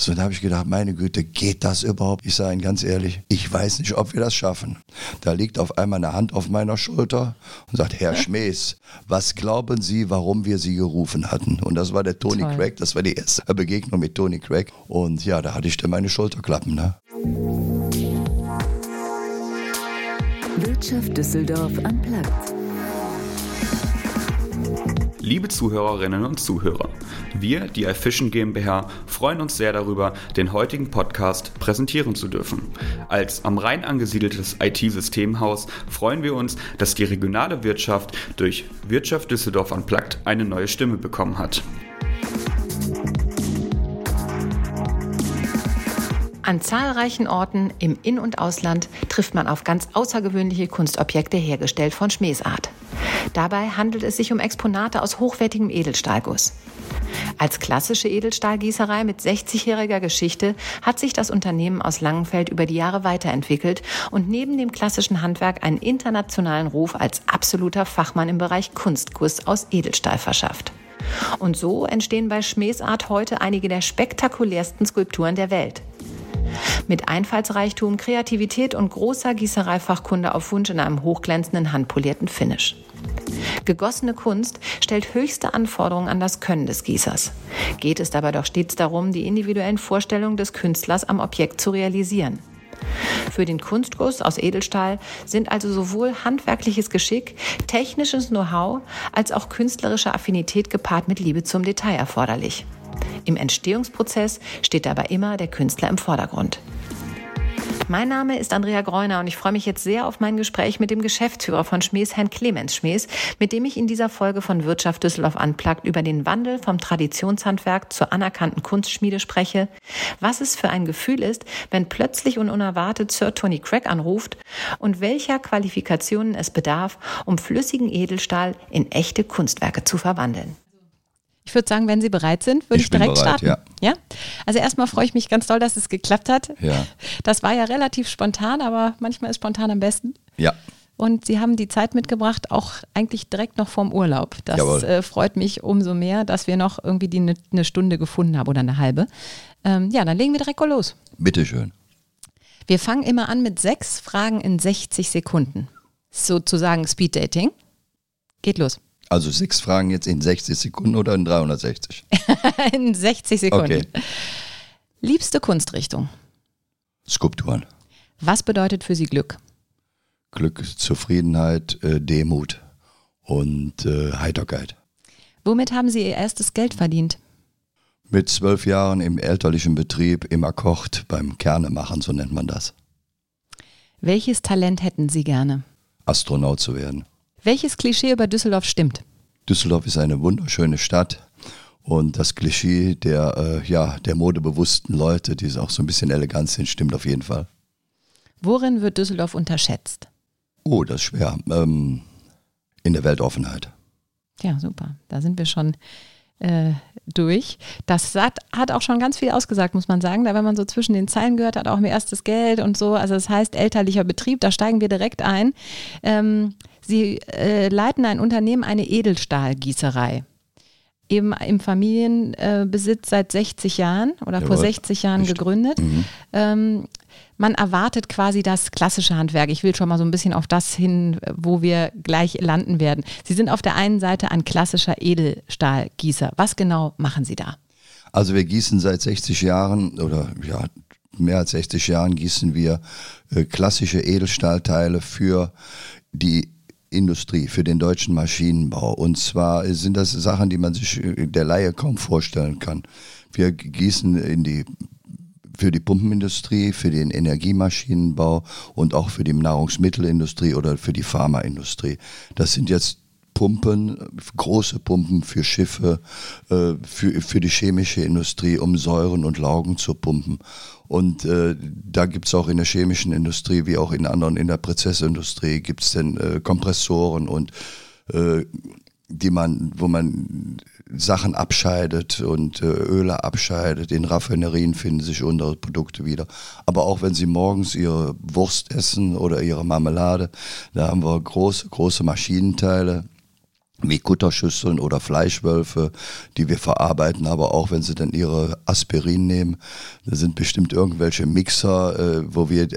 So, da habe ich gedacht, meine Güte, geht das überhaupt? Ich sage Ihnen ganz ehrlich, ich weiß nicht, ob wir das schaffen. Da liegt auf einmal eine Hand auf meiner Schulter und sagt, Herr Schmees, was glauben Sie, warum wir Sie gerufen hatten? Und das war der Tony Toll. Craig, das war die erste Begegnung mit Tony Craig. Und ja, da hatte ich dann meine Schulterklappen. Ne? Wirtschaft Düsseldorf am Platz. Liebe Zuhörerinnen und Zuhörer, wir, die iFishing GmbH, freuen uns sehr darüber, den heutigen Podcast präsentieren zu dürfen. Als am Rhein angesiedeltes IT-Systemhaus freuen wir uns, dass die regionale Wirtschaft durch Wirtschaft Düsseldorf Unplugged eine neue Stimme bekommen hat. An zahlreichen Orten im In- und Ausland trifft man auf ganz außergewöhnliche Kunstobjekte hergestellt von Schmeesart. Dabei handelt es sich um Exponate aus hochwertigem Edelstahlguss. Als klassische Edelstahlgießerei mit 60-jähriger Geschichte hat sich das Unternehmen aus Langenfeld über die Jahre weiterentwickelt und neben dem klassischen Handwerk einen internationalen Ruf als absoluter Fachmann im Bereich Kunstguss aus Edelstahl verschafft. Und so entstehen bei Schmeesart heute einige der spektakulärsten Skulpturen der Welt. Mit Einfallsreichtum, Kreativität und großer Gießereifachkunde auf Wunsch in einem hochglänzenden, handpolierten Finish. Gegossene Kunst stellt höchste Anforderungen an das Können des Gießers. Geht es dabei doch stets darum, die individuellen Vorstellungen des Künstlers am Objekt zu realisieren. Für den Kunstguss aus Edelstahl sind also sowohl handwerkliches Geschick, technisches Know-how als auch künstlerische Affinität gepaart mit Liebe zum Detail erforderlich. Im Entstehungsprozess steht dabei immer der Künstler im Vordergrund. Mein Name ist Andrea Greuner und ich freue mich jetzt sehr auf mein Gespräch mit dem Geschäftsführer von Schmees, Herrn Clemens Schmees, mit dem ich in dieser Folge von Wirtschaft Düsseldorf Unplugged über den Wandel vom Traditionshandwerk zur anerkannten Kunstschmiede spreche, was es für ein Gefühl ist, wenn plötzlich und unerwartet Sir Tony Craig anruft und welcher Qualifikationen es bedarf, um flüssigen Edelstahl in echte Kunstwerke zu verwandeln. Ich würde sagen, wenn Sie bereit sind, würde ich, ich direkt bereit, starten. Ja. ja. Also erstmal freue ich mich ganz doll, dass es geklappt hat. Ja. Das war ja relativ spontan, aber manchmal ist spontan am besten. Ja. Und Sie haben die Zeit mitgebracht, auch eigentlich direkt noch vorm Urlaub. Das äh, freut mich umso mehr, dass wir noch irgendwie die eine ne Stunde gefunden haben oder eine halbe. Ähm, ja, dann legen wir direkt los. Bitteschön. Wir fangen immer an mit sechs Fragen in 60 Sekunden. Sozusagen Speed Dating. Geht los. Also sechs Fragen jetzt in 60 Sekunden oder in 360? in 60 Sekunden. Okay. Liebste Kunstrichtung? Skulpturen. Was bedeutet für Sie Glück? Glück, Zufriedenheit, äh, Demut und äh, Heiterkeit. Womit haben Sie Ihr erstes Geld verdient? Mit zwölf Jahren im elterlichen Betrieb im Akkord beim Kernemachen, so nennt man das. Welches Talent hätten Sie gerne? Astronaut zu werden. Welches Klischee über Düsseldorf stimmt? Düsseldorf ist eine wunderschöne Stadt und das Klischee der, äh, ja, der modebewussten Leute, die auch so ein bisschen elegant sind, stimmt auf jeden Fall. Worin wird Düsseldorf unterschätzt? Oh, das ist schwer. Ähm, in der Weltoffenheit. Ja, super. Da sind wir schon äh, durch. Das hat, hat auch schon ganz viel ausgesagt, muss man sagen. Da, wenn man so zwischen den Zeilen gehört hat, auch mir erstes Geld und so. Also das heißt elterlicher Betrieb, da steigen wir direkt ein. Ähm, Sie äh, leiten ein Unternehmen, eine Edelstahlgießerei. Eben im Familienbesitz seit 60 Jahren oder Jawohl. vor 60 Jahren Nicht. gegründet. Mhm. Ähm, man erwartet quasi das klassische Handwerk. Ich will schon mal so ein bisschen auf das hin, wo wir gleich landen werden. Sie sind auf der einen Seite ein klassischer Edelstahlgießer. Was genau machen Sie da? Also wir gießen seit 60 Jahren oder ja, mehr als 60 Jahren gießen wir äh, klassische Edelstahlteile für die Industrie, für den deutschen Maschinenbau. Und zwar sind das Sachen, die man sich äh, der Laie kaum vorstellen kann. Wir gießen in die für die Pumpenindustrie, für den Energiemaschinenbau und auch für die Nahrungsmittelindustrie oder für die Pharmaindustrie. Das sind jetzt Pumpen, große Pumpen für Schiffe, äh, für, für die chemische Industrie, um Säuren und Laugen zu pumpen. Und äh, da gibt es auch in der chemischen Industrie, wie auch in anderen, in der Prozessindustrie, gibt es dann äh, Kompressoren und äh, die man, wo man Sachen abscheidet und äh, Öle abscheidet. In Raffinerien finden sich unsere Produkte wieder. Aber auch wenn Sie morgens Ihre Wurst essen oder Ihre Marmelade, da haben wir große, große Maschinenteile wie Kutterschüsseln oder Fleischwölfe, die wir verarbeiten, aber auch wenn sie dann ihre Aspirin nehmen, da sind bestimmt irgendwelche Mixer, äh, wo wir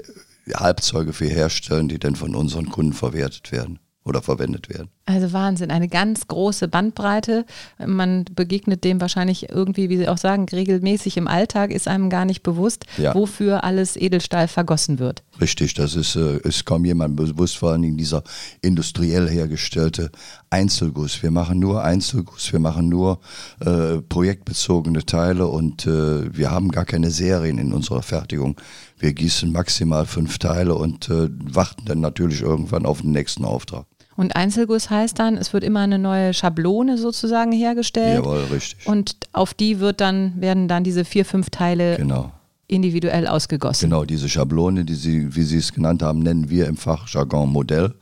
Halbzeuge für herstellen, die dann von unseren Kunden verwertet werden oder verwendet werden. Also Wahnsinn, eine ganz große Bandbreite. Man begegnet dem wahrscheinlich irgendwie, wie Sie auch sagen, regelmäßig im Alltag, ist einem gar nicht bewusst, ja. wofür alles Edelstahl vergossen wird. Richtig, das ist, äh, ist kaum jemand bewusst, vor allem dieser industriell hergestellte Einzelguss. Wir machen nur Einzelguss, wir machen nur äh, projektbezogene Teile und äh, wir haben gar keine Serien in unserer Fertigung. Wir gießen maximal fünf Teile und äh, warten dann natürlich irgendwann auf den nächsten Auftrag. Und Einzelguss heißt dann, es wird immer eine neue Schablone sozusagen hergestellt. Jawohl, richtig. Und auf die wird dann, werden dann diese vier, fünf Teile genau. individuell ausgegossen. Genau, diese Schablone, die Sie, wie Sie es genannt haben, nennen wir im Fachjargon Modell.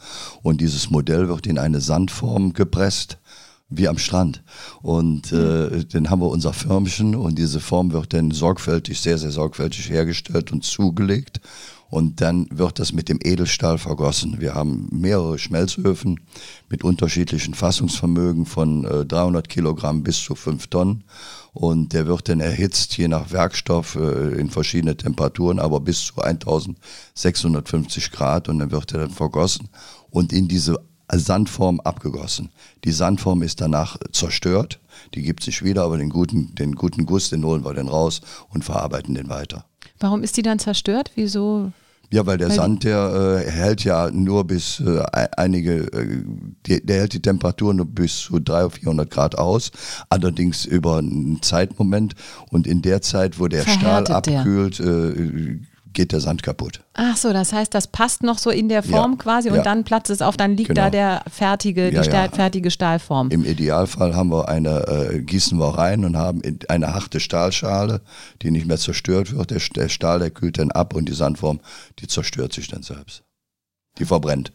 Und dieses Modell wird in eine Sandform gepresst wie am Strand. Und äh, dann haben wir unser Förmchen und diese Form wird dann sorgfältig, sehr, sehr sorgfältig hergestellt und zugelegt und dann wird das mit dem Edelstahl vergossen. Wir haben mehrere Schmelzöfen mit unterschiedlichen Fassungsvermögen von äh, 300 Kilogramm bis zu 5 Tonnen. Und der wird dann erhitzt, je nach Werkstoff, äh, in verschiedene Temperaturen, aber bis zu 1650 Grad. Und dann wird er dann vergossen und in diese Sandform abgegossen. Die Sandform ist danach zerstört, die gibt sich wieder, aber den guten, den guten Guss, den holen wir dann raus und verarbeiten den weiter. Warum ist die dann zerstört? Wieso? Ja, weil der weil Sand, der äh, hält ja nur bis äh, einige, äh, die, der hält die Temperatur nur bis zu 300 oder 400 Grad aus, allerdings über einen Zeitmoment. Und in der Zeit, wo der Verhärtet Stahl abkühlt, äh, geht der Sand kaputt. Ach so, das heißt, das passt noch so in der Form ja, quasi und ja. dann platzt es auf, dann liegt genau. da der fertige, die ja, fertige Stahlform. Im Idealfall haben wir eine, äh, gießen wir rein und haben eine harte Stahlschale, die nicht mehr zerstört wird. Der, der Stahl, der kühlt dann ab und die Sandform, die zerstört sich dann selbst. Die verbrennt.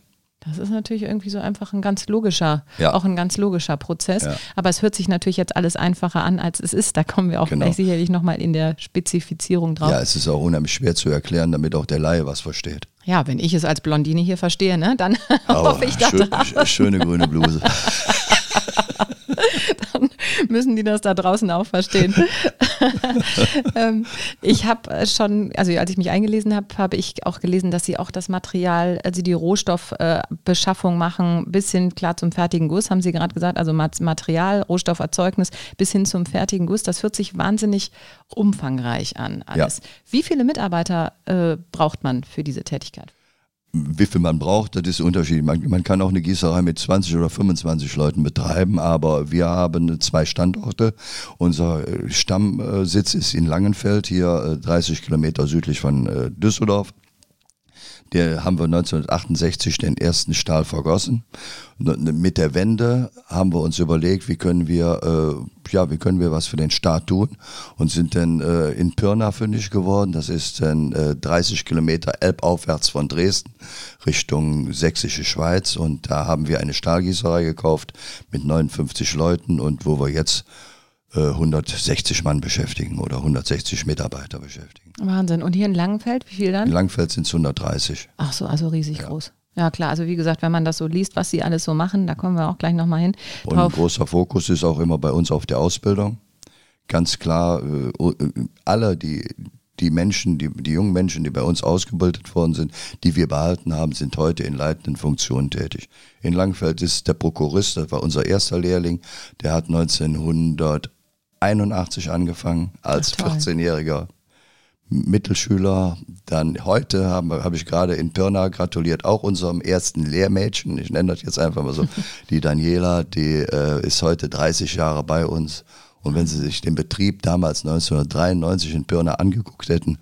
Das ist natürlich irgendwie so einfach ein ganz logischer, ja. auch ein ganz logischer Prozess. Ja. Aber es hört sich natürlich jetzt alles einfacher an, als es ist. Da kommen wir auch genau. gleich sicherlich nochmal in der Spezifizierung drauf. Ja, es ist auch unheimlich schwer zu erklären, damit auch der Laie was versteht. Ja, wenn ich es als Blondine hier verstehe, ne, dann hoffe ich das. Schön, schöne grüne Bluse. dann müssen die das da draußen auch verstehen. ähm, ich habe äh, schon, also als ich mich eingelesen habe, habe ich auch gelesen, dass sie auch das Material, also die Rohstoffbeschaffung äh, machen, bis hin klar zum fertigen Guss, haben sie gerade gesagt, also Material, Rohstofferzeugnis bis hin zum fertigen Guss. Das hört sich wahnsinnig umfangreich an alles. Ja. Wie viele Mitarbeiter äh, braucht man für diese Tätigkeit? Wie viel man braucht, das ist unterschiedlich. Man, man, kann auch eine Gießerei mit 20 oder 25 Leuten betreiben, aber wir haben zwei Standorte. Unser äh, Stammsitz ist in Langenfeld, hier 30 äh, Kilometer südlich von äh, Düsseldorf. Der haben wir 1968 den ersten Stahl vergossen. Mit der Wende haben wir uns überlegt, wie können wir, äh, ja, wie können wir was für den Staat tun und sind dann äh, in Pirna fündig geworden. Das ist dann äh, 30 Kilometer elbaufwärts von Dresden Richtung sächsische Schweiz und da haben wir eine Stahlgießerei gekauft mit 59 Leuten und wo wir jetzt 160 äh, Mann beschäftigen oder 160 Mitarbeiter beschäftigen. Wahnsinn. Und hier in Langenfeld, wie viel dann? In Langenfeld sind es 130. Ach so, also riesig ja. groß. Ja klar, also wie gesagt, wenn man das so liest, was sie alles so machen, da kommen wir auch gleich nochmal hin. Und ein großer Fokus ist auch immer bei uns auf der Ausbildung. Ganz klar, äh, äh, alle, die, die Menschen, die, die jungen Menschen, die bei uns ausgebildet worden sind, die wir behalten haben, sind heute in leitenden Funktionen tätig. In Langfeld ist der Prokurist, das war unser erster Lehrling, der hat 1900 81 angefangen als 14-jähriger Mittelschüler. Dann heute habe hab ich gerade in Pirna gratuliert, auch unserem ersten Lehrmädchen. Ich nenne das jetzt einfach mal so. Die Daniela, die äh, ist heute 30 Jahre bei uns. Und wenn Sie sich den Betrieb damals 1993 in Pirna angeguckt hätten,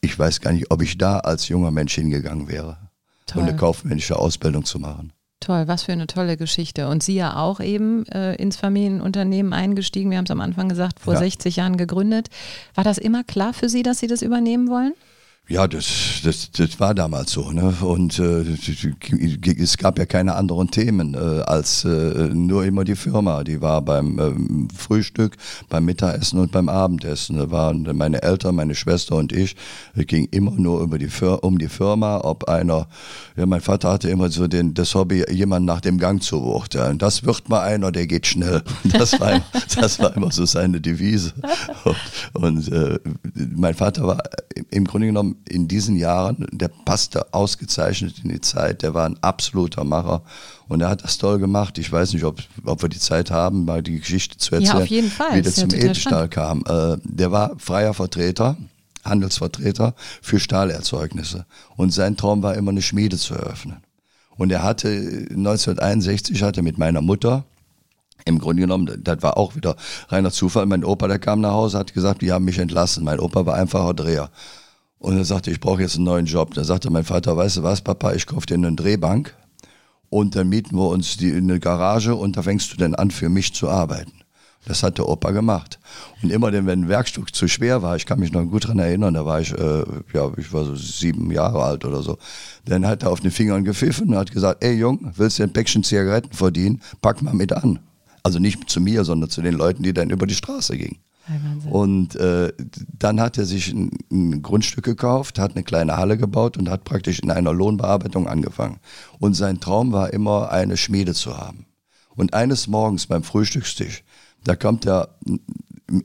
ich weiß gar nicht, ob ich da als junger Mensch hingegangen wäre, Toll. um eine kaufmännische Ausbildung zu machen. Toll, was für eine tolle Geschichte. Und Sie ja auch eben äh, ins Familienunternehmen eingestiegen. Wir haben es am Anfang gesagt, vor ja. 60 Jahren gegründet. War das immer klar für Sie, dass Sie das übernehmen wollen? Ja, das, das, das war damals so. Ne? Und äh, es gab ja keine anderen Themen äh, als äh, nur immer die Firma. Die war beim ähm, Frühstück, beim Mittagessen und beim Abendessen. Da waren meine Eltern, meine Schwester und ich. Es ging immer nur über die um die Firma. Ob einer, ja, mein Vater hatte immer so den, das Hobby, jemand nach dem Gang zu beurteilen. Das wird mal einer, der geht schnell. Das war, das war immer so seine Devise. Und, und äh, mein Vater war im Grunde genommen in diesen Jahren, der passte ausgezeichnet in die Zeit, der war ein absoluter Macher und er hat das toll gemacht. Ich weiß nicht, ob, ob wir die Zeit haben, mal die Geschichte zu erzählen, ja, auf jeden Fall. wie der zum Edelstahl kam. Äh, der war freier Vertreter, Handelsvertreter für Stahlerzeugnisse und sein Traum war immer eine Schmiede zu eröffnen. Und er hatte 1961 hatte mit meiner Mutter im Grunde genommen, das war auch wieder reiner Zufall. Mein Opa, der kam nach Hause, hat gesagt, die haben mich entlassen. Mein Opa war einfacher Dreher. Und er sagte, ich brauche jetzt einen neuen Job. Da sagte mein Vater, weißt du was, Papa, ich kaufe dir eine Drehbank und dann mieten wir uns die in eine Garage und da fängst du dann an, für mich zu arbeiten. Das hat der Opa gemacht. Und immer denn, wenn ein Werkstück zu schwer war, ich kann mich noch gut dran erinnern, da war ich, äh, ja, ich war so sieben Jahre alt oder so, dann hat er auf den Fingern gepfiffen und hat gesagt, ey Jung, willst du ein Päckchen Zigaretten verdienen? Pack mal mit an. Also nicht zu mir, sondern zu den Leuten, die dann über die Straße gingen. Und äh, dann hat er sich ein, ein, Grundstück gekauft, hat eine kleine Halle gebaut und hat praktisch in einer Lohnbearbeitung angefangen. Und sein Traum war immer, eine Schmiede zu haben. Und eines Morgens beim Frühstückstisch, da kommt er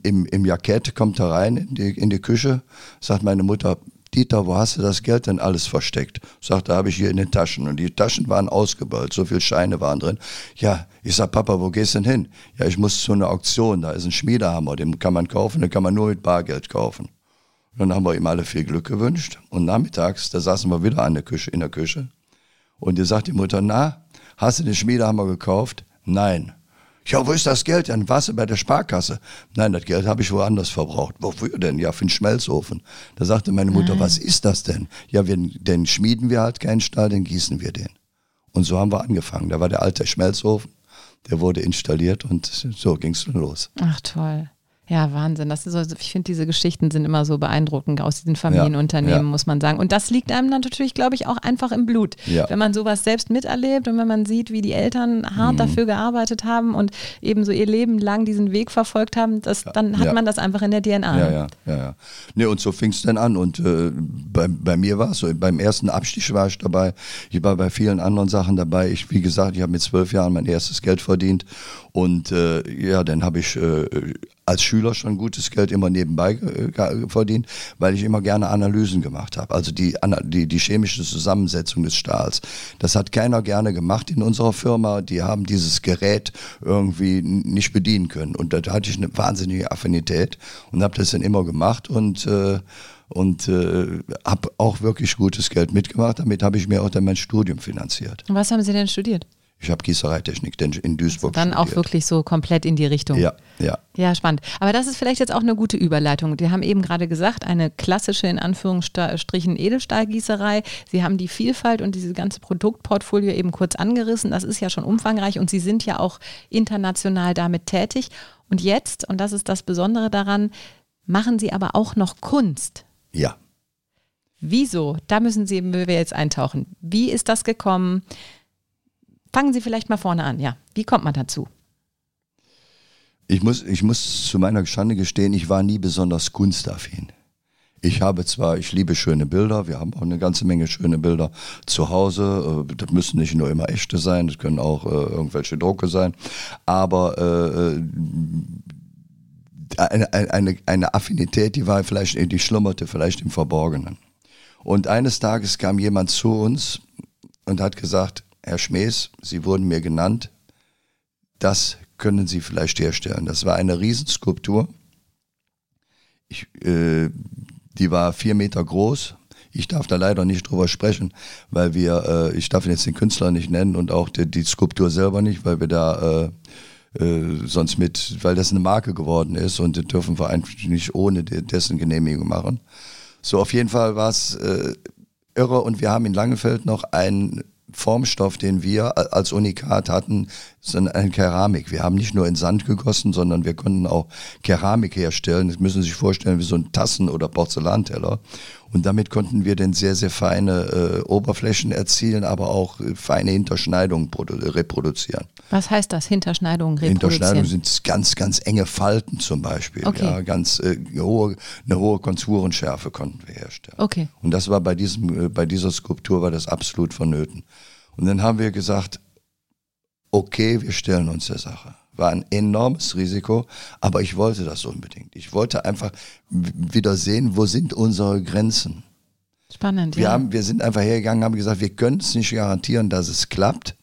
im, im Jackett, kommt er rein in die, in die Küche, sagt meine Mutter, Dieter, wo hast du das Geld denn alles versteckt? Sagt, da habe ich hier in den Taschen. Und die Taschen waren ausgebeult, so viele Scheine waren drin. Ja, ich sag, Papa, wo gehst du denn hin? Ja, ich muss zu einer Auktion, da ist ein Schmiedehammer, den kann man kaufen, den kann man nur mit Bargeld kaufen. Und dann haben wir ihm alle viel Glück gewünscht. Und nachmittags, da saßen wir wieder an der Küche, in der Küche. Und die sagt die Mutter, na, hast du den Schmiedehammer gekauft? Nein. Ja, wo ist das Geld? Dann warst du bei der Sparkasse. Nein, das Geld habe ich woanders verbraucht. Wofür denn? Ja, für den Schmelzofen. Da sagte meine Mutter, Nein. was ist das denn? Ja, wir, denn schmieden wir halt keinen Stahl, dann gießen wir den. Und so haben wir angefangen. Da war der alte Schmelzofen, der wurde installiert und so ging es los. Ach toll. Ja, Wahnsinn. Das ist so, ich finde, diese Geschichten sind immer so beeindruckend aus diesen Familienunternehmen, ja, ja. muss man sagen. Und das liegt einem dann natürlich, glaube ich, auch einfach im Blut. Ja. Wenn man sowas selbst miterlebt und wenn man sieht, wie die Eltern hart mhm. dafür gearbeitet haben und eben so ihr Leben lang diesen Weg verfolgt haben, das, dann hat man das einfach in der DNA. Ja, ja, ja. ja. Nee, und so fing es dann an. Und äh, bei, bei mir war es so, beim ersten Abstich war ich dabei. Ich war bei vielen anderen Sachen dabei. Ich, wie gesagt, ich habe mit zwölf Jahren mein erstes Geld verdient. Und äh, ja, dann habe ich äh, als Schüler schon gutes Geld immer nebenbei äh, verdient, weil ich immer gerne Analysen gemacht habe. Also die, die, die chemische Zusammensetzung des Stahls. Das hat keiner gerne gemacht in unserer Firma. Die haben dieses Gerät irgendwie nicht bedienen können. Und da hatte ich eine wahnsinnige Affinität und habe das dann immer gemacht und äh, und äh, habe auch wirklich gutes Geld mitgemacht. Damit habe ich mir auch dann mein Studium finanziert. Was haben Sie denn studiert? Ich habe Gießereitechnik in Duisburg. Dann studiert. auch wirklich so komplett in die Richtung. Ja, ja. Ja, spannend. Aber das ist vielleicht jetzt auch eine gute Überleitung. Wir haben eben gerade gesagt, eine klassische, in Anführungsstrichen, Edelstahlgießerei. Sie haben die Vielfalt und dieses ganze Produktportfolio eben kurz angerissen. Das ist ja schon umfangreich und Sie sind ja auch international damit tätig. Und jetzt, und das ist das Besondere daran, machen Sie aber auch noch Kunst. Ja. Wieso? Da müssen Sie, wir jetzt eintauchen. Wie ist das gekommen? Fangen Sie vielleicht mal vorne an, ja. Wie kommt man dazu? Ich muss, ich muss zu meiner Schande gestehen, ich war nie besonders kunstaffin. Ich habe zwar, ich liebe schöne Bilder, wir haben auch eine ganze Menge schöne Bilder zu Hause. Äh, das müssen nicht nur immer echte sein, das können auch äh, irgendwelche Drucke sein. Aber äh, äh eine, eine, eine Affinität, die war vielleicht, die schlummerte vielleicht im Verborgenen. Und eines Tages kam jemand zu uns und hat gesagt, Herr Schmees, Sie wurden mir genannt, das können Sie vielleicht herstellen. Das war eine Riesenskulptur. Ich, äh, die war vier Meter groß. Ich darf da leider nicht drüber sprechen, weil wir, äh, ich darf jetzt den Künstler nicht nennen und auch die, die Skulptur selber nicht, weil wir da äh, äh, sonst mit, weil das eine Marke geworden ist und das dürfen wir einfach nicht ohne dessen Genehmigung machen. So, auf jeden Fall war es äh, irre und wir haben in Langenfeld noch ein Formstoff, den wir als Unikat hatten, ist eine Keramik. Wir haben nicht nur in Sand gegossen, sondern wir konnten auch Keramik herstellen. Das müssen Sie sich vorstellen wie so ein Tassen- oder Porzellanteller. Und damit konnten wir dann sehr, sehr feine äh, Oberflächen erzielen, aber auch äh, feine Hinterschneidungen reproduzieren. Was heißt das, Hinterschneidungen reproduzieren? Hinterschneidungen sind ganz, ganz enge Falten zum Beispiel. Okay. Ja, ganz äh, hohe, eine hohe Konturenschärfe konnten wir herstellen. Okay. Und das war bei, diesem, äh, bei dieser Skulptur war das absolut vonnöten. Und dann haben wir gesagt, okay, wir stellen uns der Sache war ein enormes Risiko, aber ich wollte das unbedingt. Ich wollte einfach wieder sehen, wo sind unsere Grenzen. Spannend, wir ja. Haben, wir sind einfach hergegangen, haben gesagt, wir können es nicht garantieren, dass es klappt,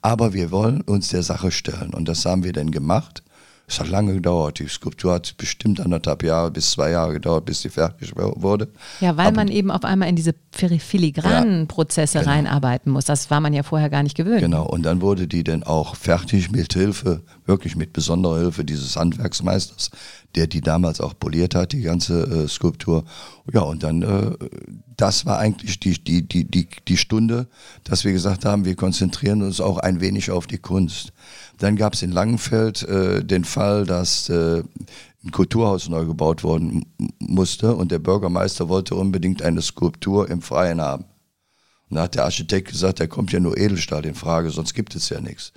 aber wir wollen uns der Sache stellen. Und das haben wir dann gemacht. Es hat lange gedauert. Die Skulptur hat bestimmt anderthalb Jahre bis zwei Jahre gedauert, bis sie fertig wurde. Ja, weil Aber, man eben auf einmal in diese filigranen ja, Prozesse genau. reinarbeiten muss. Das war man ja vorher gar nicht gewöhnt. Genau, und dann wurde die dann auch fertig mit Hilfe, wirklich mit besonderer Hilfe dieses Handwerksmeisters, der die damals auch poliert hat, die ganze äh, Skulptur. Ja, und dann, äh, das war eigentlich die, die, die, die, die Stunde, dass wir gesagt haben, wir konzentrieren uns auch ein wenig auf die Kunst. Dann gab es in Langenfeld äh, den Fall, dass äh, ein Kulturhaus neu gebaut worden musste und der Bürgermeister wollte unbedingt eine Skulptur im Freien haben. Und da hat der Architekt gesagt, da kommt ja nur Edelstahl in Frage, sonst gibt es ja nichts.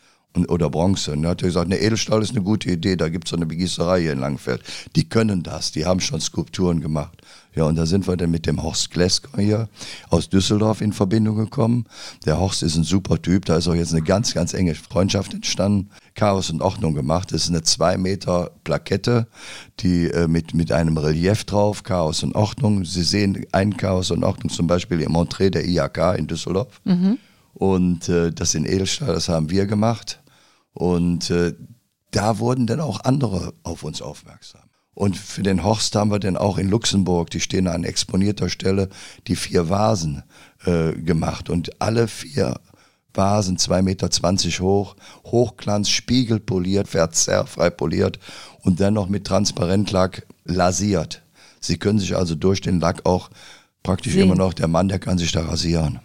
Oder Bronze. Und da hat er gesagt, ne, Edelstahl ist eine gute Idee, da gibt es so eine Begießerei hier in Langenfeld. Die können das, die haben schon Skulpturen gemacht. Ja, und da sind wir dann mit dem Horst Glesker hier aus Düsseldorf in Verbindung gekommen. Der Horst ist ein super Typ, da ist auch jetzt eine ganz, ganz enge Freundschaft entstanden. Chaos und Ordnung gemacht. Das ist eine zwei Meter Plakette, die äh, mit, mit einem Relief drauf, Chaos und Ordnung. Sie sehen ein Chaos und Ordnung zum Beispiel im Entree der IAK in Düsseldorf. Mhm. Und äh, das in Edelstahl, das haben wir gemacht. Und äh, da wurden dann auch andere auf uns aufmerksam. Und für den Horst haben wir dann auch in Luxemburg, die stehen an exponierter Stelle, die vier Vasen äh, gemacht. Und alle vier Vasen, 2,20 Meter hoch, Hochglanz, spiegelpoliert, verzerrfrei poliert und dann noch mit Transparentlack lasiert. Sie können sich also durch den Lack auch praktisch Sehen. immer noch, der Mann, der kann sich da rasieren.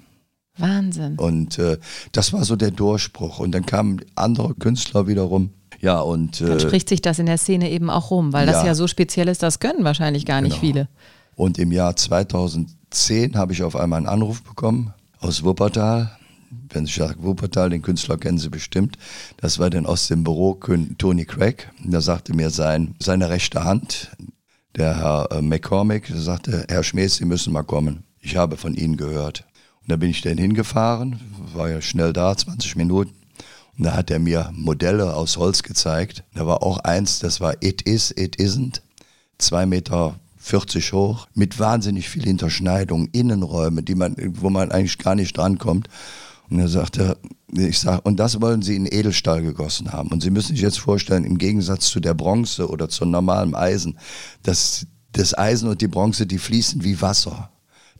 Wahnsinn. Und äh, das war so der Durchbruch. Und dann kamen andere Künstler wiederum, ja, und. Dann äh, spricht sich das in der Szene eben auch rum, weil ja, das ja so speziell ist, das können wahrscheinlich gar nicht genau. viele. Und im Jahr 2010 habe ich auf einmal einen Anruf bekommen aus Wuppertal. Wenn ich sage Wuppertal, den Künstler kennen Sie bestimmt. Das war dann aus dem Büro Tony Craig. Da sagte mir sein, seine rechte Hand, der Herr äh, McCormick, sagte, Herr Schmees, Sie müssen mal kommen. Ich habe von Ihnen gehört. Da bin ich dann hingefahren, war ja schnell da, 20 Minuten. Und da hat er mir Modelle aus Holz gezeigt. Da war auch eins, das war It Is, It Isn't. Zwei Meter 40 hoch, mit wahnsinnig viel Hinterschneidung, Innenräume, die man, wo man eigentlich gar nicht drankommt. Und er sagte, ich sag, und das wollen Sie in Edelstahl gegossen haben. Und Sie müssen sich jetzt vorstellen, im Gegensatz zu der Bronze oder zu normalem Eisen, dass das Eisen und die Bronze, die fließen wie Wasser.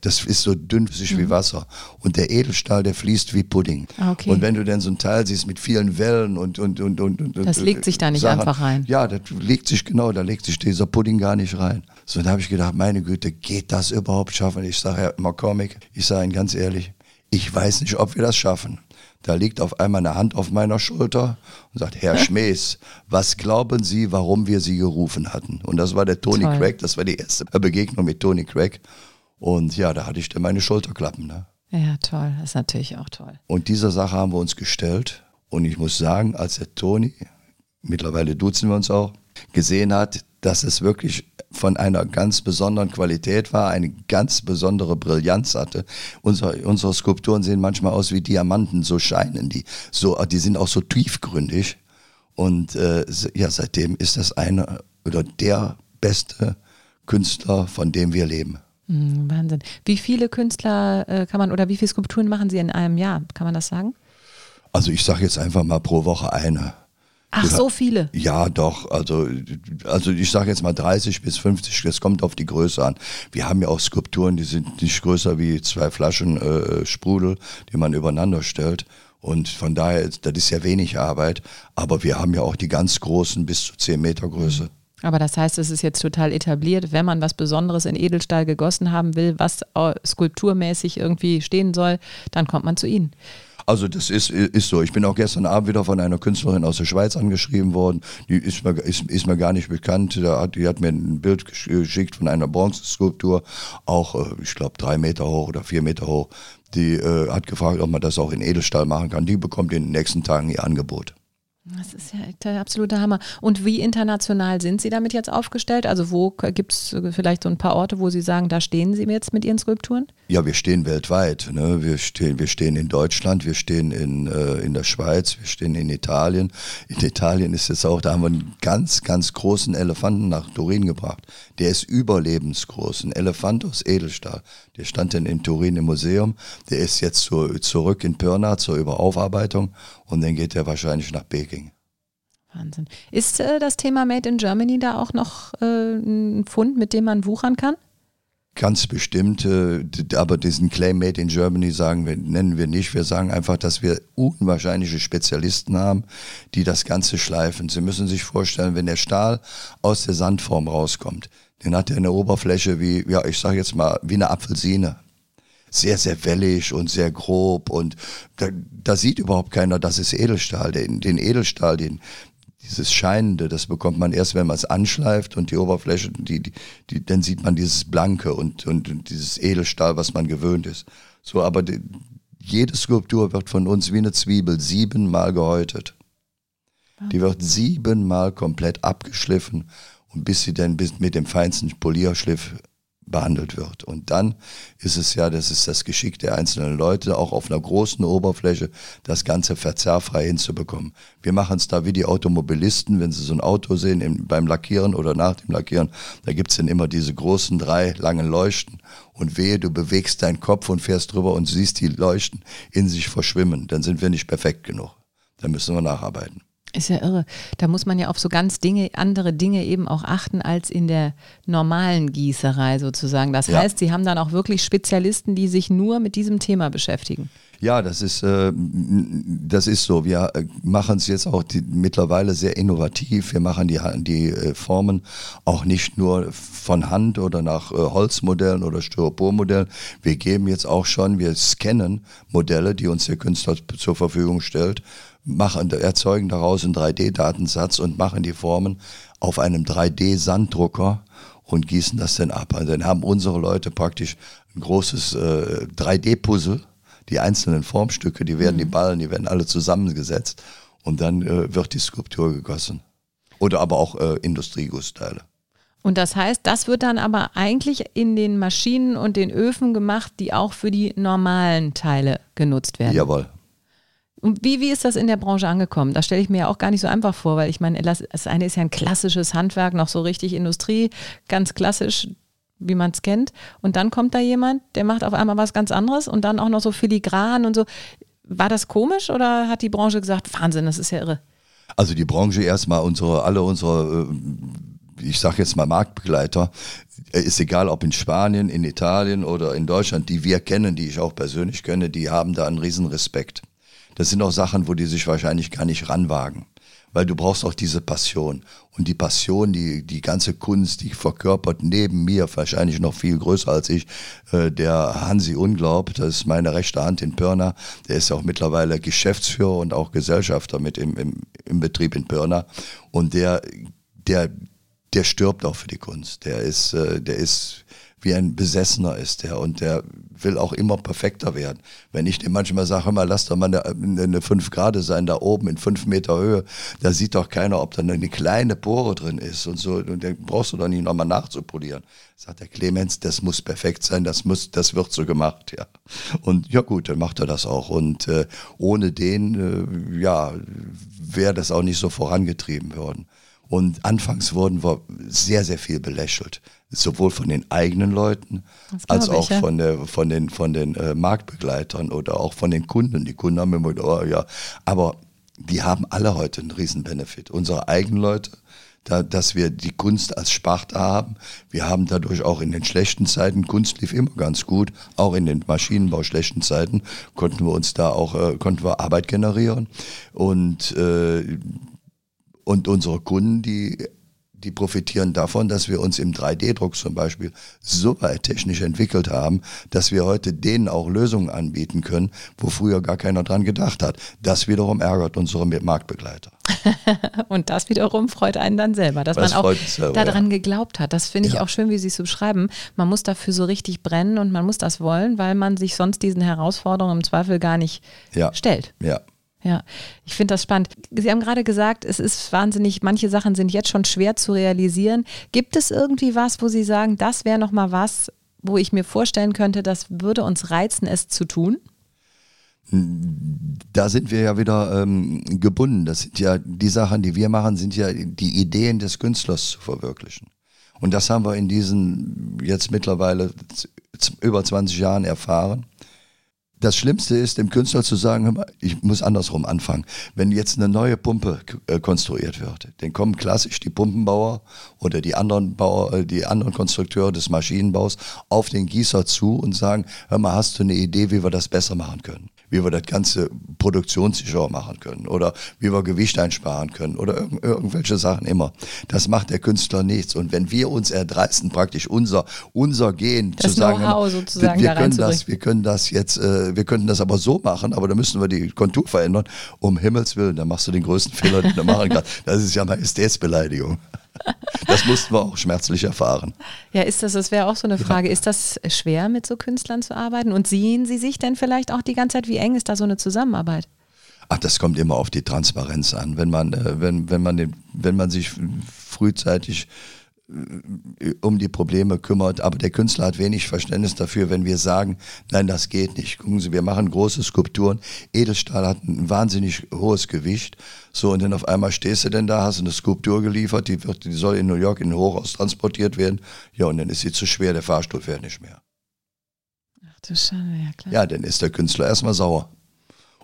Das ist so dünnflüssig mhm. wie Wasser. Und der Edelstahl, der fließt wie Pudding. Ah, okay. Und wenn du dann so ein Teil siehst mit vielen Wellen und und und und, und das legt sich da nicht Sachen, einfach rein. Ja, das legt sich genau, da legt sich dieser Pudding gar nicht rein. So, dann habe ich gedacht, meine Güte, geht das überhaupt schaffen? Ich sage Herr McCormick, ich sage Ihnen ganz ehrlich, ich weiß nicht, ob wir das schaffen. Da liegt auf einmal eine Hand auf meiner Schulter und sagt, Herr Schmees, was glauben Sie, warum wir Sie gerufen hatten? Und das war der Tony Toll. Craig, das war die erste Begegnung mit Tony Craig. Und ja, da hatte ich dann meine Schulterklappen. Ne? Ja, toll. Das ist natürlich auch toll. Und dieser Sache haben wir uns gestellt. Und ich muss sagen, als der Toni, mittlerweile duzen wir uns auch, gesehen hat, dass es wirklich von einer ganz besonderen Qualität war, eine ganz besondere Brillanz hatte. Unsere, unsere Skulpturen sehen manchmal aus wie Diamanten, so scheinen die. So, die sind auch so tiefgründig. Und äh, ja, seitdem ist das eine oder der beste Künstler, von dem wir leben. Hm, Wahnsinn. Wie viele Künstler äh, kann man oder wie viele Skulpturen machen Sie in einem Jahr? Kann man das sagen? Also ich sage jetzt einfach mal pro Woche eine. Ach, so viele? Ja, doch. Also, also ich sage jetzt mal 30 bis 50, das kommt auf die Größe an. Wir haben ja auch Skulpturen, die sind nicht größer wie zwei Flaschen äh, Sprudel, die man übereinander stellt. Und von daher, das ist ja wenig Arbeit. Aber wir haben ja auch die ganz großen bis zu 10 Meter Größe. Aber das heißt, es ist jetzt total etabliert, wenn man was Besonderes in Edelstahl gegossen haben will, was skulpturmäßig irgendwie stehen soll, dann kommt man zu Ihnen. Also das ist, ist so. Ich bin auch gestern Abend wieder von einer Künstlerin aus der Schweiz angeschrieben worden. Die ist mir, ist, ist mir gar nicht bekannt. Die hat mir ein Bild geschickt von einer Bronzeskulptur, auch, äh, ich glaube, drei Meter hoch oder vier Meter hoch. Die äh, hat gefragt, ob man das auch in Edelstahl machen kann. Die bekommt in den nächsten Tagen ihr Angebot. Das ist ja der absolute Hammer. Und wie international sind Sie damit jetzt aufgestellt? Also wo gibt es vielleicht so ein paar Orte, wo Sie sagen, da stehen Sie jetzt mit Ihren Skulpturen? Ja, wir stehen weltweit. Ne? Wir, stehen, wir stehen in Deutschland, wir stehen in, äh, in der Schweiz, wir stehen in Italien. In Italien ist es auch, da haben wir einen ganz, ganz großen Elefanten nach Turin gebracht. Der ist überlebensgroß, ein Elefant aus Edelstahl. Der stand dann in Turin im Museum. Der ist jetzt zu, zurück in Pirna zur Überaufarbeitung und dann geht er wahrscheinlich nach Peking. Wahnsinn. Ist äh, das Thema Made in Germany da auch noch äh, ein Fund, mit dem man wuchern kann? Ganz bestimmt, äh, aber diesen Claim Made in Germany sagen wir, nennen wir nicht. Wir sagen einfach, dass wir unwahrscheinliche Spezialisten haben, die das Ganze schleifen. Sie müssen sich vorstellen, wenn der Stahl aus der Sandform rauskommt, dann hat er eine Oberfläche wie, ja, ich sage jetzt mal, wie eine Apfelsine sehr, sehr wellig und sehr grob und da, da sieht überhaupt keiner, das ist Edelstahl. Den, den Edelstahl, den, dieses Scheinende, das bekommt man erst, wenn man es anschleift und die Oberfläche, die, die, die, dann sieht man dieses Blanke und, und, und dieses Edelstahl, was man gewöhnt ist. So, aber die, jede Skulptur wird von uns wie eine Zwiebel siebenmal gehäutet. Die wird siebenmal komplett abgeschliffen und bis sie dann bis mit dem feinsten Polierschliff behandelt wird. Und dann ist es ja, das ist das Geschick der einzelnen Leute, auch auf einer großen Oberfläche das Ganze verzerrfrei hinzubekommen. Wir machen es da wie die Automobilisten, wenn sie so ein Auto sehen im, beim Lackieren oder nach dem Lackieren, da gibt's dann immer diese großen drei langen Leuchten. Und wehe, du bewegst deinen Kopf und fährst drüber und siehst die Leuchten in sich verschwimmen. Dann sind wir nicht perfekt genug. Dann müssen wir nacharbeiten. Ist ja irre. Da muss man ja auf so ganz Dinge, andere Dinge eben auch achten als in der normalen Gießerei sozusagen. Das ja. heißt, Sie haben dann auch wirklich Spezialisten, die sich nur mit diesem Thema beschäftigen. Ja, das ist, äh, das ist so. Wir äh, machen es jetzt auch die, mittlerweile sehr innovativ. Wir machen die, die äh, Formen auch nicht nur von Hand oder nach äh, Holzmodellen oder Styropormodellen. Wir geben jetzt auch schon, wir scannen Modelle, die uns der Künstler zur Verfügung stellt machen, erzeugen daraus einen 3D-Datensatz und machen die Formen auf einem 3D-Sanddrucker und gießen das dann ab. Also dann haben unsere Leute praktisch ein großes äh, 3D-Puzzle, die einzelnen Formstücke, die werden, mhm. die Ballen, die werden alle zusammengesetzt und dann äh, wird die Skulptur gegossen. Oder aber auch äh, Industriegussteile. Und das heißt, das wird dann aber eigentlich in den Maschinen und den Öfen gemacht, die auch für die normalen Teile genutzt werden. Jawohl, und wie, wie ist das in der Branche angekommen? Das stelle ich mir ja auch gar nicht so einfach vor, weil ich meine, das eine ist ja ein klassisches Handwerk, noch so richtig Industrie, ganz klassisch, wie man es kennt. Und dann kommt da jemand, der macht auf einmal was ganz anderes und dann auch noch so filigran und so. War das komisch oder hat die Branche gesagt, Wahnsinn, das ist ja irre? Also die Branche erstmal, unsere, alle unsere, äh, ich sage jetzt mal Marktbegleiter, äh, ist egal ob in Spanien, in Italien oder in Deutschland, die wir kennen, die ich auch persönlich kenne, die haben da einen riesen Respekt. Das sind auch Sachen, wo die sich wahrscheinlich gar nicht ranwagen. Weil du brauchst auch diese Passion. Und die Passion, die, die ganze Kunst, die verkörpert neben mir, wahrscheinlich noch viel größer als ich, äh, der Hansi Unglaub, das ist meine rechte Hand in Pirna. Der ist auch mittlerweile Geschäftsführer und auch Gesellschafter mit im, im, im Betrieb in Pirna. Und der, der, der stirbt auch für die Kunst. Der ist, äh, der ist wie ein Besessener ist der und der will auch immer perfekter werden. Wenn ich dem manchmal sage, mal lass doch mal eine, eine 5 Grad sein da oben in 5 Meter Höhe, da sieht doch keiner, ob da eine kleine Pore drin ist und so, und dann brauchst du doch nicht nochmal nachzupolieren. Sagt der Clemens, das muss perfekt sein, das muss, das wird so gemacht, ja. Und ja gut, dann macht er das auch. Und äh, ohne den, äh, ja, wäre das auch nicht so vorangetrieben worden. Und anfangs wurden wir sehr, sehr viel belächelt. Sowohl von den eigenen Leuten als auch ja. von, der, von den, von den äh, Marktbegleitern oder auch von den Kunden. Die Kunden haben immer, oh ja, aber die haben alle heute einen riesen Benefit. Unsere eigenen Leute, da, dass wir die Kunst als Sparte haben. Wir haben dadurch auch in den schlechten Zeiten, Kunst lief immer ganz gut, auch in den Maschinenbau schlechten Zeiten konnten wir uns da auch, äh, konnten wir Arbeit generieren. Und äh, und unsere Kunden, die, die profitieren davon, dass wir uns im 3D-Druck zum Beispiel so weit technisch entwickelt haben, dass wir heute denen auch Lösungen anbieten können, wo früher gar keiner dran gedacht hat. Das wiederum ärgert unsere Marktbegleiter. und das wiederum freut einen dann selber, dass das man auch selber, daran ja. geglaubt hat. Das finde ich ja. auch schön, wie Sie es so beschreiben. Man muss dafür so richtig brennen und man muss das wollen, weil man sich sonst diesen Herausforderungen im Zweifel gar nicht ja. stellt. Ja. Ja, ich finde das spannend. Sie haben gerade gesagt, es ist wahnsinnig, manche Sachen sind jetzt schon schwer zu realisieren. Gibt es irgendwie was, wo Sie sagen, das wäre nochmal was, wo ich mir vorstellen könnte, das würde uns reizen, es zu tun? Da sind wir ja wieder ähm, gebunden. Das sind ja die Sachen, die wir machen, sind ja die Ideen des Künstlers zu verwirklichen. Und das haben wir in diesen jetzt mittlerweile über 20 Jahren erfahren das Schlimmste ist, dem Künstler zu sagen, ich muss andersrum anfangen. Wenn jetzt eine neue Pumpe äh, konstruiert wird, dann kommen klassisch die Pumpenbauer oder die anderen Bauer, äh, die anderen Konstrukteure des Maschinenbaus auf den Gießer zu und sagen, hör mal, hast du eine Idee, wie wir das besser machen können? Wie wir das Ganze produktionssicherer machen können oder wie wir Gewicht einsparen können oder irg irgendwelche Sachen immer. Das macht der Künstler nichts. Und wenn wir uns erdreisten, praktisch unser, unser Gehen das zu sagen, sozusagen wir, können das, wir können das jetzt, äh, wir könnten das aber so machen, aber da müssen wir die Kontur verändern. Um Himmels Willen, da machst du den größten Fehler, den du machen kannst. Das ist ja Majestätsbeleidigung. Das mussten wir auch schmerzlich erfahren. Ja, ist das, das wäre auch so eine Frage, ja. ist das schwer mit so Künstlern zu arbeiten? Und sehen Sie sich denn vielleicht auch die ganze Zeit, wie eng ist da so eine Zusammenarbeit? Ach, das kommt immer auf die Transparenz an. Wenn man, äh, wenn, wenn man, den, wenn man sich frühzeitig um die Probleme kümmert, aber der Künstler hat wenig Verständnis dafür, wenn wir sagen, nein, das geht nicht. Gucken Sie, wir machen große Skulpturen. Edelstahl hat ein wahnsinnig hohes Gewicht. So, und dann auf einmal stehst du denn da, hast eine Skulptur geliefert, die, wird, die soll in New York in ein Hochhaus transportiert werden. Ja, und dann ist sie zu schwer, der Fahrstuhl fährt nicht mehr. Ach du Schande, ja klar. Ja, dann ist der Künstler erstmal sauer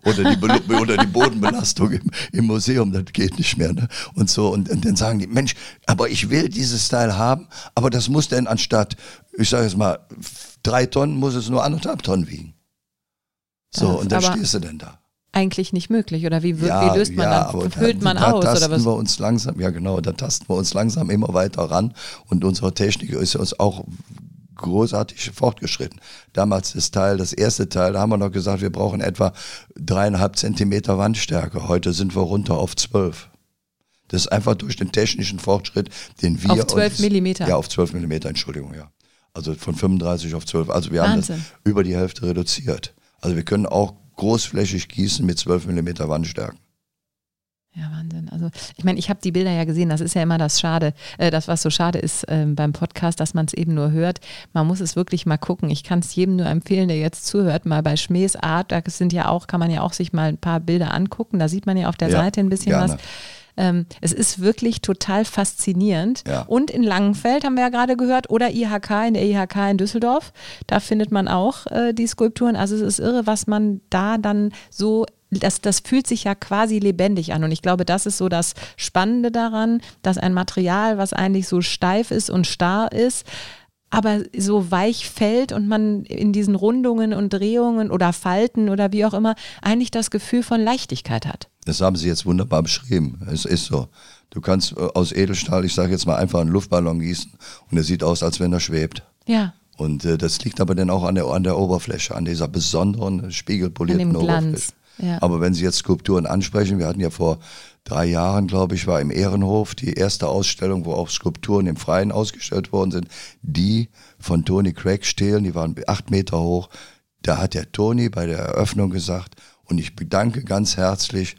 oder die, oder die Bodenbelastung im, im, Museum, das geht nicht mehr. Ne? Und so, und, und, dann sagen die, Mensch, aber ich will dieses Teil haben, aber das muss denn anstatt, ich sage jetzt mal, drei Tonnen, muss es nur anderthalb Tonnen wiegen. So, das und dann stehst du denn da eigentlich nicht möglich oder wie, ja, wie löst man ja, dann, füllt man da, aus da oder was? wir uns langsam, ja genau, da tasten wir uns langsam immer weiter ran und unsere Technik ist uns auch großartig fortgeschritten. Damals das Teil, das erste Teil, da haben wir noch gesagt, wir brauchen etwa dreieinhalb Zentimeter Wandstärke. Heute sind wir runter auf zwölf. Das ist einfach durch den technischen Fortschritt, den wir... Auf zwölf Millimeter? Ja, auf zwölf Millimeter, Entschuldigung, ja. Also von 35 auf 12. Also wir Wahnsinn. haben das über die Hälfte reduziert. Also wir können auch großflächig gießen mit 12 Millimeter Wandstärken. Ja, Wahnsinn. Also ich meine, ich habe die Bilder ja gesehen. Das ist ja immer das Schade, äh, das was so schade ist äh, beim Podcast, dass man es eben nur hört. Man muss es wirklich mal gucken. Ich kann es jedem nur empfehlen, der jetzt zuhört, mal bei Schmähs Art. Da sind ja auch, kann man ja auch sich mal ein paar Bilder angucken. Da sieht man ja auf der ja, Seite ein bisschen gerne. was. Ähm, es ist wirklich total faszinierend. Ja. Und in Langenfeld haben wir ja gerade gehört, oder IHK in der IHK in Düsseldorf, da findet man auch äh, die Skulpturen. Also es ist irre, was man da dann so das, das fühlt sich ja quasi lebendig an. Und ich glaube, das ist so das Spannende daran, dass ein Material, was eigentlich so steif ist und starr ist, aber so weich fällt und man in diesen Rundungen und Drehungen oder Falten oder wie auch immer eigentlich das Gefühl von Leichtigkeit hat. Das haben Sie jetzt wunderbar beschrieben. Es ist so. Du kannst äh, aus Edelstahl, ich sage jetzt mal, einfach einen Luftballon gießen und er sieht aus, als wenn er schwebt. Ja. Und äh, das liegt aber dann auch an der, an der Oberfläche, an dieser besonderen spiegelpolierten Oberfläche. Ja. Aber wenn Sie jetzt Skulpturen ansprechen, wir hatten ja vor drei Jahren, glaube ich, war im Ehrenhof die erste Ausstellung, wo auch Skulpturen im Freien ausgestellt worden sind, die von Tony Craig stehlen, die waren acht Meter hoch. Da hat der Tony bei der Eröffnung gesagt, und ich bedanke ganz herzlich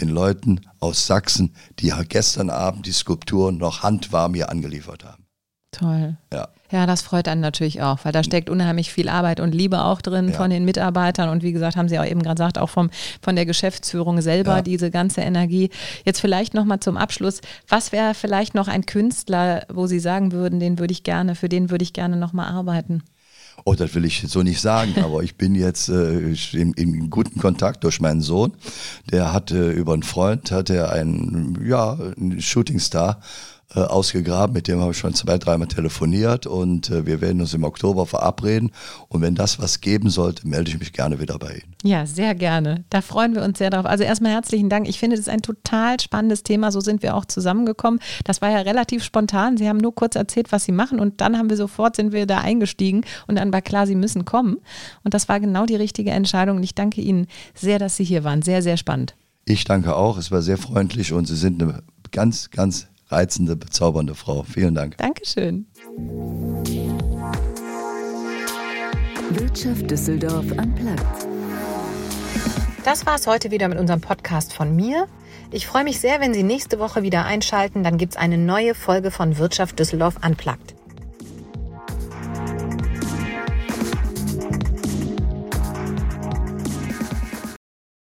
den Leuten aus Sachsen, die gestern Abend die Skulpturen noch handwarm hier angeliefert haben. Toll. Ja. Ja, das freut einen natürlich auch, weil da steckt unheimlich viel Arbeit und Liebe auch drin ja. von den Mitarbeitern und wie gesagt, haben Sie auch eben gerade gesagt, auch vom, von der Geschäftsführung selber, ja. diese ganze Energie. Jetzt vielleicht nochmal zum Abschluss, was wäre vielleicht noch ein Künstler, wo Sie sagen würden, den würde ich gerne, für den würde ich gerne nochmal arbeiten? Oh, das will ich so nicht sagen, aber ich bin jetzt äh, in, in guten Kontakt durch meinen Sohn. Der hatte über einen Freund, hat er einen, ja, einen Shootingstar äh, ausgegraben. Mit dem habe ich schon zwei, dreimal telefoniert und äh, wir werden uns im Oktober verabreden. Und wenn das was geben sollte, melde ich mich gerne wieder bei Ihnen. Ja, sehr gerne. Da freuen wir uns sehr drauf. Also erstmal herzlichen Dank. Ich finde, das ist ein total spannendes Thema. So sind wir auch zusammengekommen. Das war ja relativ spontan. Sie haben nur kurz erzählt, was Sie machen und dann haben wir sofort sind wir da eingestiegen und dann war klar, Sie müssen kommen. Und das war genau die richtige Entscheidung. Und ich danke Ihnen sehr, dass Sie hier waren. Sehr, sehr spannend. Ich danke auch. Es war sehr freundlich und Sie sind eine ganz, ganz reizende, bezaubernde Frau. Vielen Dank. Dankeschön. Wirtschaft Düsseldorf am Platz. Das war es heute wieder mit unserem Podcast von mir. Ich freue mich sehr, wenn Sie nächste Woche wieder einschalten. Dann gibt es eine neue Folge von Wirtschaft Düsseldorf Unplugged.